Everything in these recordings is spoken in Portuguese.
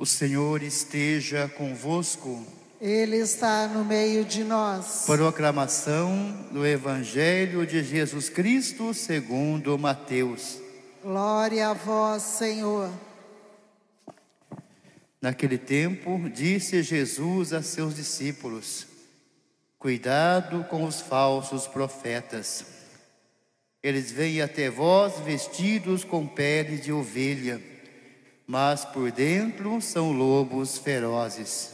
O Senhor esteja convosco. Ele está no meio de nós. Proclamação do Evangelho de Jesus Cristo segundo Mateus. Glória a vós, Senhor. Naquele tempo, disse Jesus a seus discípulos: Cuidado com os falsos profetas. Eles vêm até vós vestidos com pele de ovelha mas por dentro são lobos ferozes.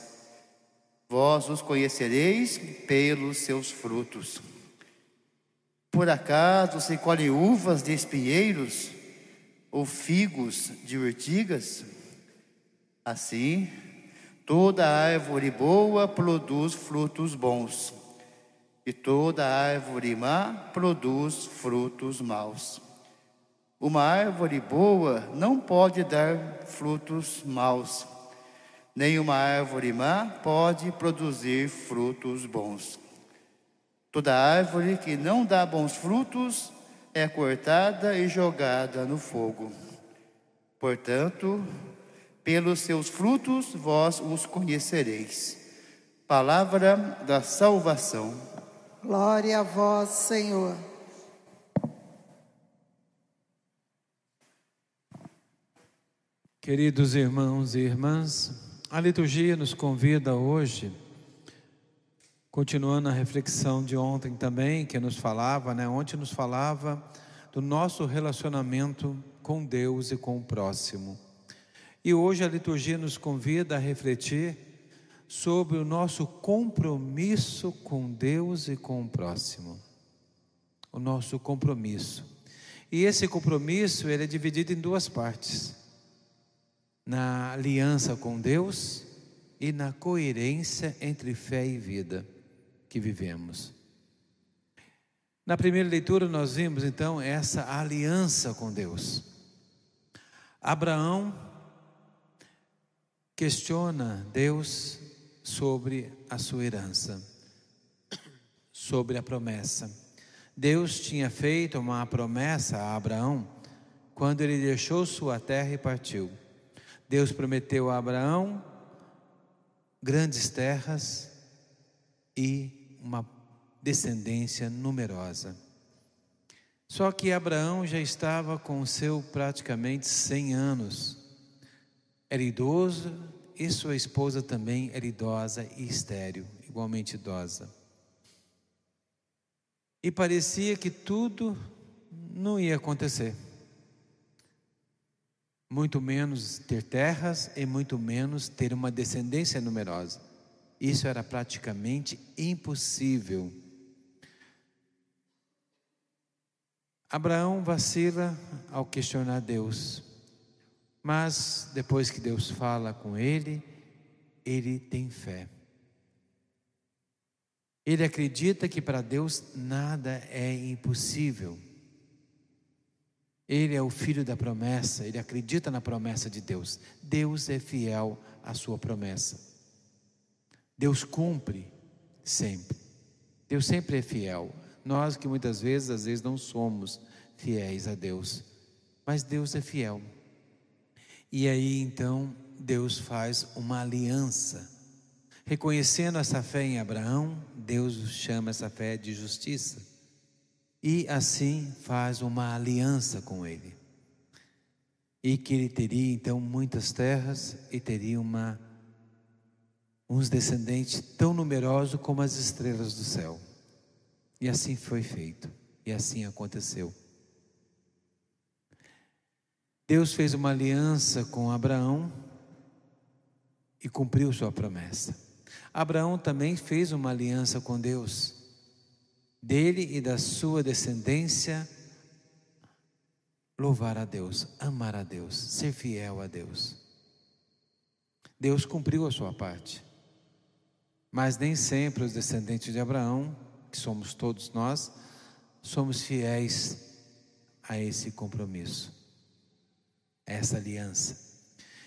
Vós os conhecereis pelos seus frutos. Por acaso se colhe uvas de espinheiros ou figos de urtigas? Assim, toda árvore boa produz frutos bons, e toda árvore má produz frutos maus. Uma árvore boa não pode dar frutos maus, nem uma árvore má pode produzir frutos bons. Toda árvore que não dá bons frutos é cortada e jogada no fogo. Portanto, pelos seus frutos vós os conhecereis. Palavra da salvação. Glória a vós, Senhor. Queridos irmãos e irmãs, a liturgia nos convida hoje, continuando a reflexão de ontem também, que nos falava, né? Ontem nos falava do nosso relacionamento com Deus e com o próximo. E hoje a liturgia nos convida a refletir sobre o nosso compromisso com Deus e com o próximo. O nosso compromisso. E esse compromisso ele é dividido em duas partes na aliança com Deus e na coerência entre fé e vida que vivemos. Na primeira leitura, nós vimos então essa aliança com Deus. Abraão questiona Deus sobre a sua herança, sobre a promessa. Deus tinha feito uma promessa a Abraão quando ele deixou sua terra e partiu. Deus prometeu a Abraão grandes terras e uma descendência numerosa. Só que Abraão já estava com seu praticamente 100 anos. Era idoso e sua esposa também era idosa e estéril, igualmente idosa. E parecia que tudo não ia acontecer muito menos ter terras e muito menos ter uma descendência numerosa. Isso era praticamente impossível. Abraão vacila ao questionar Deus, mas depois que Deus fala com ele, ele tem fé. Ele acredita que para Deus nada é impossível. Ele é o filho da promessa, ele acredita na promessa de Deus. Deus é fiel à sua promessa. Deus cumpre sempre. Deus sempre é fiel. Nós que muitas vezes, às vezes, não somos fiéis a Deus, mas Deus é fiel. E aí então Deus faz uma aliança. Reconhecendo essa fé em Abraão, Deus chama essa fé de justiça e assim faz uma aliança com ele. E que ele teria então muitas terras e teria uma uns descendentes tão numerosos como as estrelas do céu. E assim foi feito, e assim aconteceu. Deus fez uma aliança com Abraão e cumpriu sua promessa. Abraão também fez uma aliança com Deus dele e da sua descendência, louvar a Deus, amar a Deus, ser fiel a Deus. Deus cumpriu a sua parte, mas nem sempre os descendentes de Abraão, que somos todos nós, somos fiéis a esse compromisso, a essa aliança.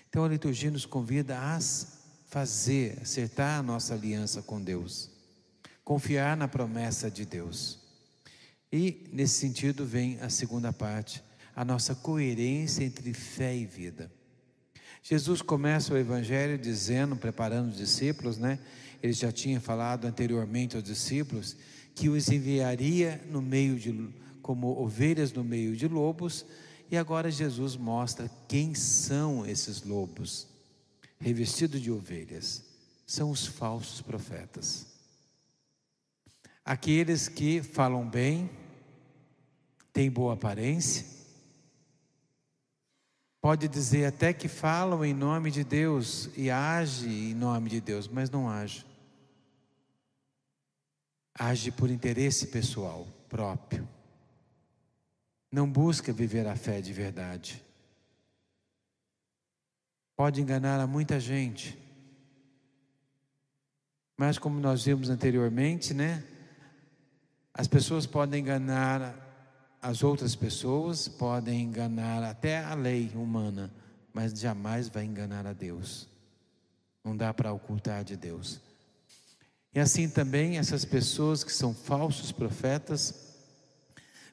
Então a liturgia nos convida a fazer, acertar a nossa aliança com Deus confiar na promessa de Deus. E nesse sentido vem a segunda parte, a nossa coerência entre fé e vida. Jesus começa o evangelho dizendo, preparando os discípulos, né? Ele já tinha falado anteriormente aos discípulos que os enviaria no meio de como ovelhas no meio de lobos, e agora Jesus mostra quem são esses lobos, revestidos de ovelhas. São os falsos profetas. Aqueles que falam bem, têm boa aparência, pode dizer até que falam em nome de Deus e age em nome de Deus, mas não age. Age por interesse pessoal próprio. Não busca viver a fé de verdade. Pode enganar a muita gente. Mas como nós vimos anteriormente, né? As pessoas podem enganar as outras pessoas, podem enganar até a lei humana, mas jamais vai enganar a Deus. Não dá para ocultar de Deus. E assim também essas pessoas que são falsos profetas,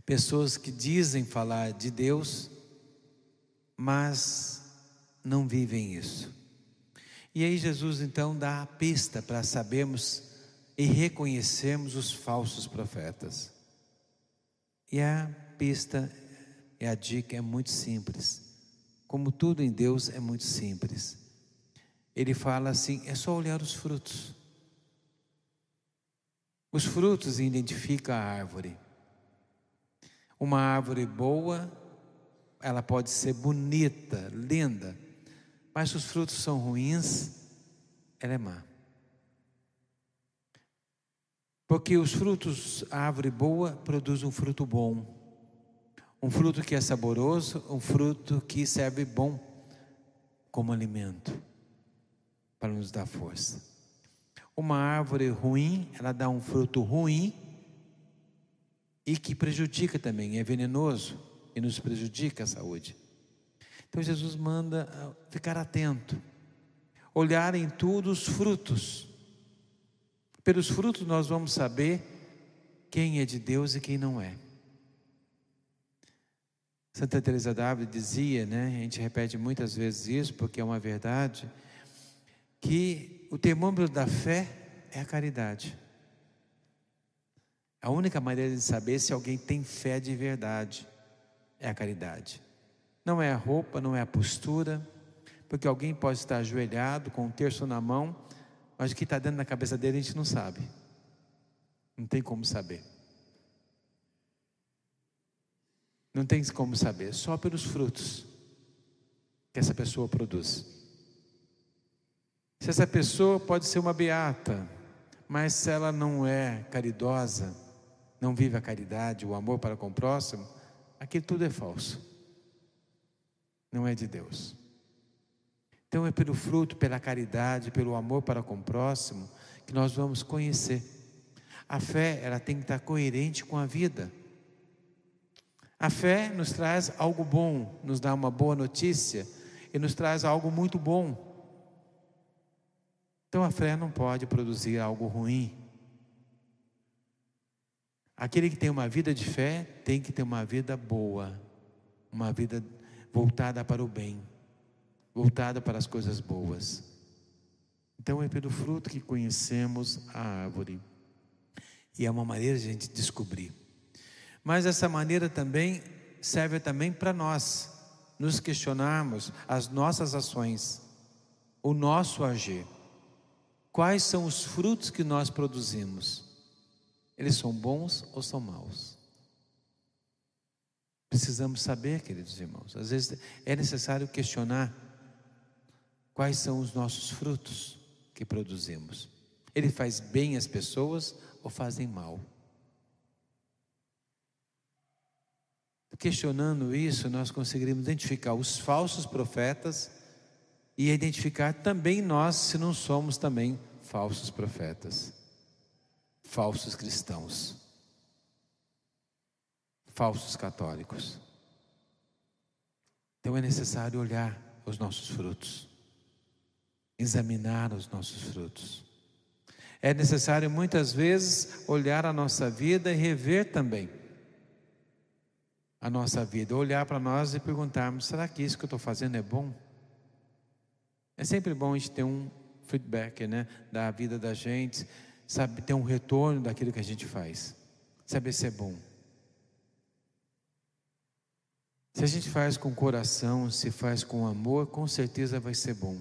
pessoas que dizem falar de Deus, mas não vivem isso. E aí Jesus então dá a pista para sabermos e reconhecemos os falsos profetas. E a pista e a dica é muito simples. Como tudo em Deus é muito simples. Ele fala assim: é só olhar os frutos. Os frutos identificam a árvore. Uma árvore boa, ela pode ser bonita, linda, mas se os frutos são ruins, ela é má. Porque os frutos, a árvore boa produz um fruto bom, um fruto que é saboroso, um fruto que serve bom como alimento, para nos dar força. Uma árvore ruim, ela dá um fruto ruim e que prejudica também, é venenoso e nos prejudica a saúde. Então Jesus manda ah, ficar atento, olhar em tudo os frutos pelos frutos nós vamos saber quem é de Deus e quem não é. Santa Teresa d'Ávila dizia, né, a gente repete muitas vezes isso porque é uma verdade, que o termômetro da fé é a caridade. A única maneira de saber se alguém tem fé de verdade é a caridade. Não é a roupa, não é a postura, porque alguém pode estar ajoelhado com um terço na mão mas o que está dentro da cabeça dele a gente não sabe. Não tem como saber. Não tem como saber, só pelos frutos que essa pessoa produz. Se essa pessoa pode ser uma beata, mas se ela não é caridosa, não vive a caridade, o amor para com o próximo, aquilo tudo é falso. Não é de Deus. Então é pelo fruto, pela caridade, pelo amor para com o próximo que nós vamos conhecer. A fé, ela tem que estar coerente com a vida. A fé nos traz algo bom, nos dá uma boa notícia e nos traz algo muito bom. Então a fé não pode produzir algo ruim. Aquele que tem uma vida de fé tem que ter uma vida boa, uma vida voltada para o bem voltada para as coisas boas. Então é pelo fruto que conhecemos a árvore. E é uma maneira de a gente descobrir. Mas essa maneira também serve também para nós nos questionarmos as nossas ações, o nosso agir. Quais são os frutos que nós produzimos? Eles são bons ou são maus? Precisamos saber, queridos irmãos. Às vezes é necessário questionar Quais são os nossos frutos que produzimos? Ele faz bem às pessoas ou fazem mal? Questionando isso, nós conseguiremos identificar os falsos profetas e identificar também nós se não somos também falsos profetas, falsos cristãos, falsos católicos. Então é necessário olhar os nossos frutos examinar os nossos frutos. É necessário muitas vezes olhar a nossa vida e rever também a nossa vida, olhar para nós e perguntarmos: será que isso que eu estou fazendo é bom? É sempre bom a gente ter um feedback, né, da vida da gente, sabe, ter um retorno daquilo que a gente faz, saber se é bom. Se a gente faz com coração, se faz com amor, com certeza vai ser bom.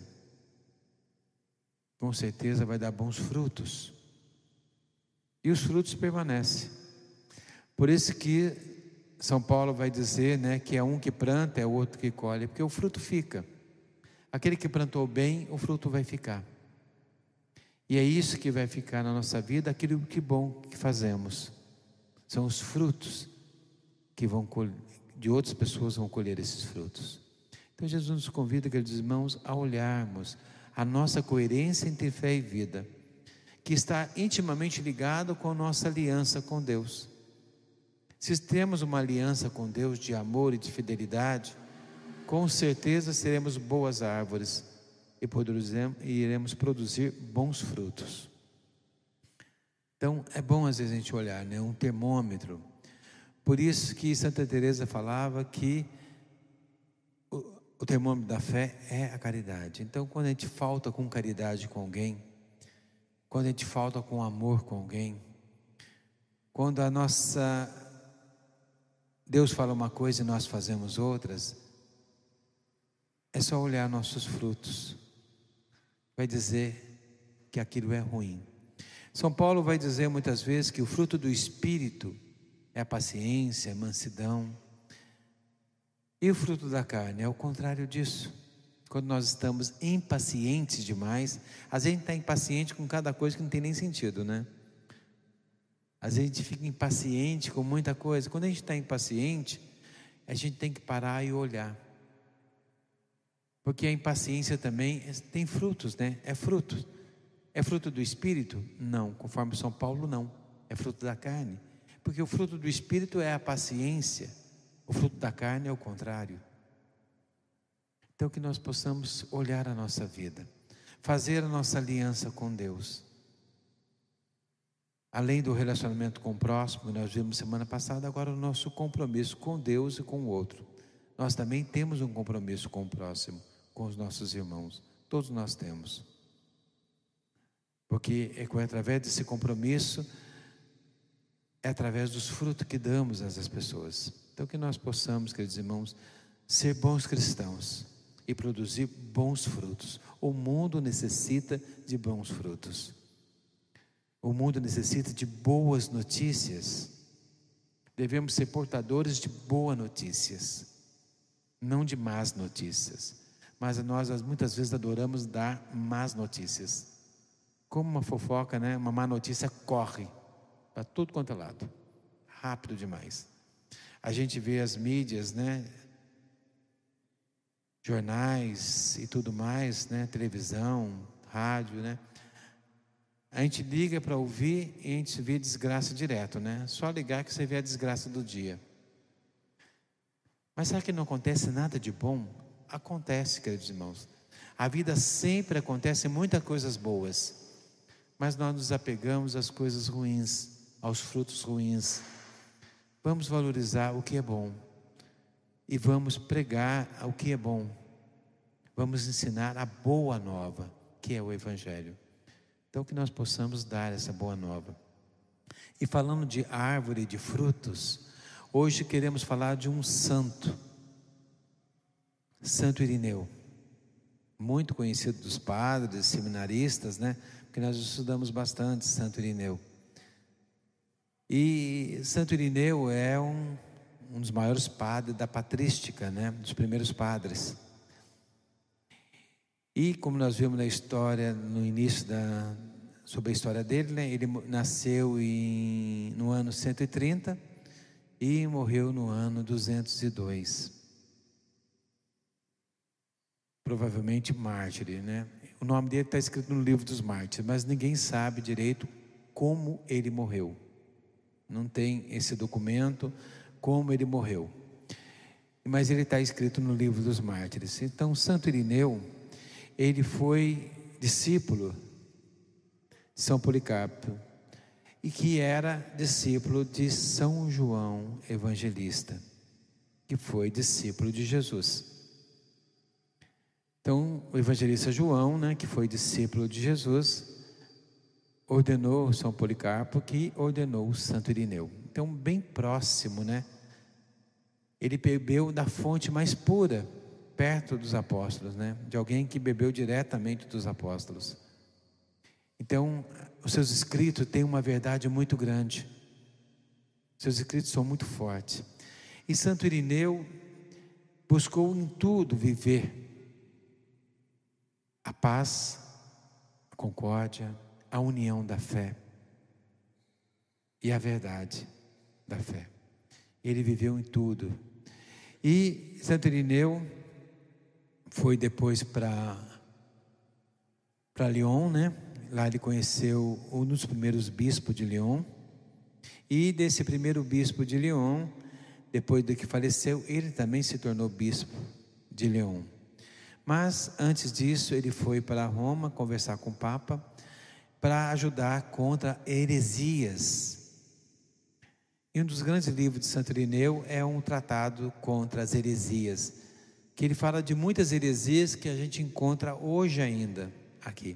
Com certeza vai dar bons frutos. E os frutos permanecem. Por isso que São Paulo vai dizer, né, que é um que planta, é outro que colhe, porque o fruto fica. Aquele que plantou bem, o fruto vai ficar. E é isso que vai ficar na nossa vida, aquilo que bom que fazemos. São os frutos que vão de outras pessoas vão colher esses frutos. Então Jesus nos convida, queridos irmãos, a olharmos a nossa coerência entre fé e vida, que está intimamente ligado com a nossa aliança com Deus. Se temos uma aliança com Deus de amor e de fidelidade, com certeza seremos boas árvores e, iremos produzir bons frutos. Então, é bom às vezes a gente olhar, né, um termômetro por isso que Santa Teresa falava que o termômetro da fé é a caridade. Então, quando a gente falta com caridade com alguém, quando a gente falta com amor com alguém, quando a nossa Deus fala uma coisa e nós fazemos outras, é só olhar nossos frutos. Vai dizer que aquilo é ruim. São Paulo vai dizer muitas vezes que o fruto do espírito é a paciência, a mansidão. E o fruto da carne é o contrário disso. Quando nós estamos impacientes demais, às vezes a gente está impaciente com cada coisa que não tem nem sentido, né? Às vezes a gente fica impaciente com muita coisa. Quando a gente está impaciente, a gente tem que parar e olhar. Porque a impaciência também tem frutos, né? É fruto. É fruto do espírito? Não, conforme São Paulo, não. É fruto da carne. Porque o fruto do Espírito é a paciência, o fruto da carne é o contrário. Então, que nós possamos olhar a nossa vida, fazer a nossa aliança com Deus. Além do relacionamento com o próximo, nós vimos semana passada, agora o nosso compromisso com Deus e com o outro. Nós também temos um compromisso com o próximo, com os nossos irmãos. Todos nós temos. Porque é através desse compromisso é através dos frutos que damos às pessoas. Então, que nós possamos, queridos irmãos, ser bons cristãos e produzir bons frutos. O mundo necessita de bons frutos. O mundo necessita de boas notícias. Devemos ser portadores de boas notícias, não de más notícias. Mas nós muitas vezes adoramos dar más notícias. Como uma fofoca, né? Uma má notícia corre para tudo quanto é lado. Rápido demais. A gente vê as mídias, né? Jornais e tudo mais, né? Televisão, rádio, né? A gente liga para ouvir e a gente vê desgraça direto, né? Só ligar que você vê a desgraça do dia. Mas será que não acontece nada de bom? Acontece, queridos irmãos. A vida sempre acontece muitas coisas boas, mas nós nos apegamos às coisas ruins aos frutos ruins. Vamos valorizar o que é bom e vamos pregar o que é bom. Vamos ensinar a boa nova, que é o Evangelho. Então, que nós possamos dar essa boa nova. E falando de árvore de frutos, hoje queremos falar de um santo, Santo Irineu, muito conhecido dos padres, seminaristas, né? Porque nós estudamos bastante Santo Irineu. E Santo Irineu é um, um dos maiores padres da patrística, né? dos primeiros padres. E como nós vimos na história, no início da, sobre a história dele, né? ele nasceu em, no ano 130 e morreu no ano 202. Provavelmente mártir, né? O nome dele está escrito no livro dos mártires, mas ninguém sabe direito como ele morreu. Não tem esse documento, como ele morreu. Mas ele está escrito no livro dos mártires. Então, Santo Irineu, ele foi discípulo de São Policarpo e que era discípulo de São João Evangelista, que foi discípulo de Jesus. Então, o evangelista João, né, que foi discípulo de Jesus, ordenou São Policarpo, que ordenou Santo Irineu. Então, bem próximo, né? Ele bebeu da fonte mais pura, perto dos apóstolos, né? De alguém que bebeu diretamente dos apóstolos. Então, os seus escritos têm uma verdade muito grande. Seus escritos são muito fortes. E Santo Irineu buscou em tudo viver a paz, a concórdia, a união da fé e a verdade da fé. Ele viveu em tudo. E Santo Irineu foi depois para para Lyon, né? Lá ele conheceu um dos primeiros bispos de Lyon. E desse primeiro bispo de Lyon, depois de que faleceu, ele também se tornou bispo de Lyon. Mas antes disso, ele foi para Roma conversar com o Papa para ajudar contra heresias. E um dos grandes livros de Santo Irineu é um tratado contra as heresias, que ele fala de muitas heresias que a gente encontra hoje ainda aqui.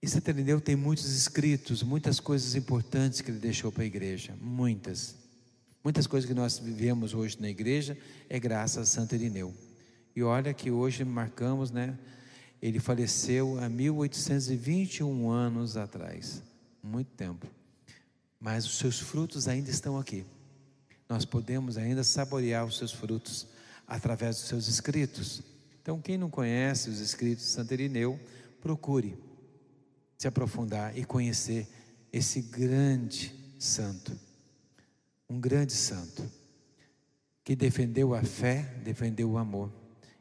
E Santo Irineu tem muitos escritos, muitas coisas importantes que ele deixou para a igreja, muitas. Muitas coisas que nós vivemos hoje na igreja é graças a Santo Irineu. E olha que hoje marcamos, né? Ele faleceu há 1821 anos atrás, muito tempo. Mas os seus frutos ainda estão aqui. Nós podemos ainda saborear os seus frutos através dos seus escritos. Então, quem não conhece os escritos de Santo Irineu, procure se aprofundar e conhecer esse grande santo. Um grande santo que defendeu a fé, defendeu o amor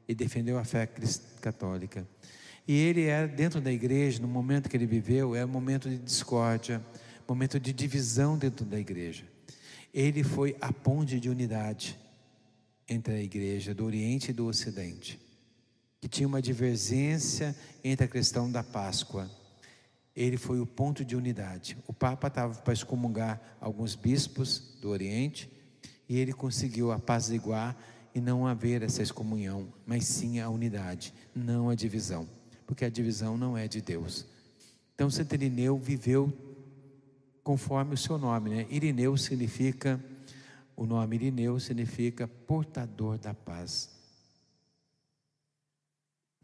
e defendeu a fé católica. E ele era dentro da igreja, no momento que ele viveu, era um momento de discórdia, momento de divisão dentro da igreja. Ele foi a ponte de unidade entre a igreja do Oriente e do Ocidente, que tinha uma divergência entre a questão da Páscoa. Ele foi o ponto de unidade. O Papa estava para excomungar alguns bispos do Oriente e ele conseguiu apaziguar e não haver essa excomunhão, mas sim a unidade, não a divisão, porque a divisão não é de Deus. Então, Santo Irineu viveu conforme o seu nome, né? Irineu significa, o nome Irineu significa portador da paz,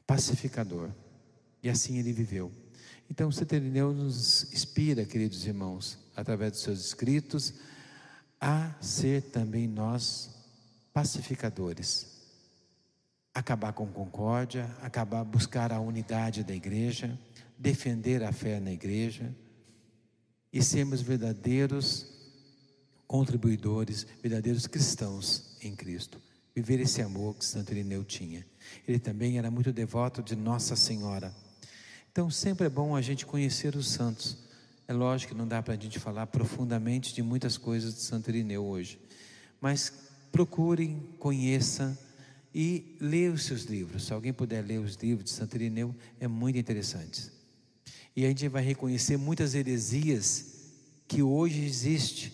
pacificador, e assim ele viveu. Então, Santo Irineu nos inspira, queridos irmãos, através dos seus escritos, a ser também nós pacificadores. Acabar com concórdia, acabar buscar a unidade da igreja, defender a fé na igreja e sermos verdadeiros contribuidores, verdadeiros cristãos em Cristo. Viver esse amor que Santo Irineu tinha. Ele também era muito devoto de Nossa Senhora. Então sempre é bom a gente conhecer os santos. É lógico que não dá para a gente falar profundamente de muitas coisas de Santo Irineu hoje, mas procure, conheça e leia os seus livros. Se alguém puder ler os livros de Santo Irineu, é muito interessante. E a gente vai reconhecer muitas heresias que hoje existem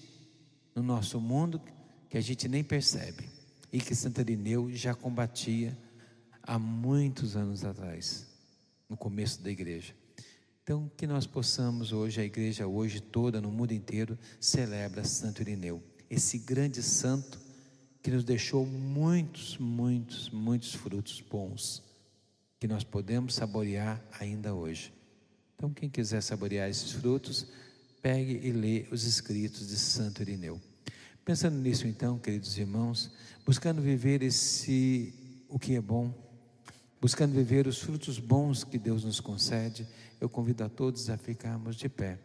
no nosso mundo que a gente nem percebe e que Santo Irineu já combatia há muitos anos atrás, no começo da igreja. Então, que nós possamos hoje, a igreja hoje toda, no mundo inteiro, celebra Santo Irineu, esse grande santo que nos deixou muitos, muitos, muitos frutos bons, que nós podemos saborear ainda hoje. Então, quem quiser saborear esses frutos, pegue e lê os escritos de Santo Irineu. Pensando nisso, então, queridos irmãos, buscando viver esse o que é bom, buscando viver os frutos bons que Deus nos concede, eu convido a todos a ficarmos de pé.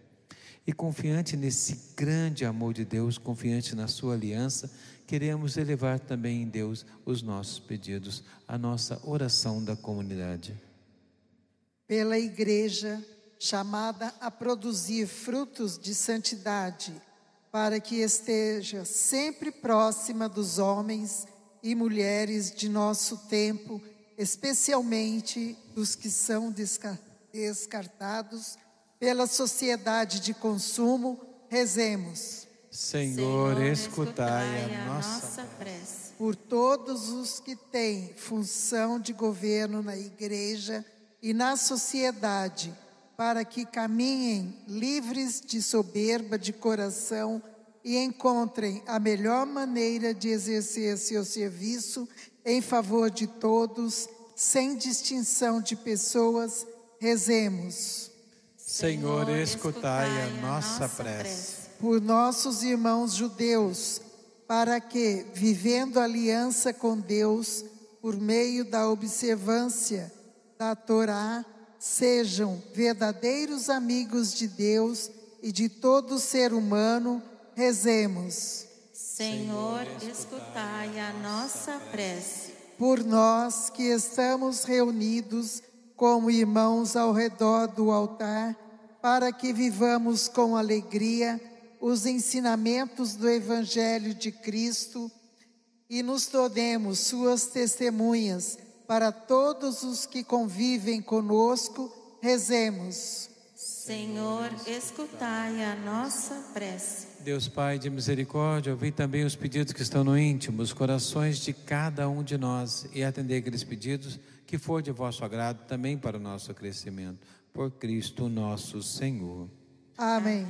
E confiante nesse grande amor de Deus, confiante na sua aliança, queremos elevar também em Deus os nossos pedidos, a nossa oração da comunidade. Pela igreja chamada a produzir frutos de santidade, para que esteja sempre próxima dos homens e mulheres de nosso tempo, especialmente dos que são descartados pela sociedade de consumo, rezemos. Senhor, escutai a nossa prece. por todos os que têm função de governo na igreja e na sociedade, para que caminhem livres de soberba de coração e encontrem a melhor maneira de exercer seu serviço em favor de todos, sem distinção de pessoas. Rezemos. Senhor, escutai a nossa prece. Por nossos irmãos judeus, para que, vivendo aliança com Deus, por meio da observância da Torá, sejam verdadeiros amigos de Deus e de todo ser humano, rezemos. Senhor, escutai a nossa prece. Por nós que estamos reunidos como irmãos ao redor do altar, para que vivamos com alegria os ensinamentos do Evangelho de Cristo e nos tornemos suas testemunhas para todos os que convivem conosco, rezemos. Senhor, escutai a nossa prece. Deus Pai de misericórdia, ouvi também os pedidos que estão no íntimo, os corações de cada um de nós e atender aqueles pedidos que for de vosso agrado também para o nosso crescimento. Por Cristo nosso Senhor. Amém.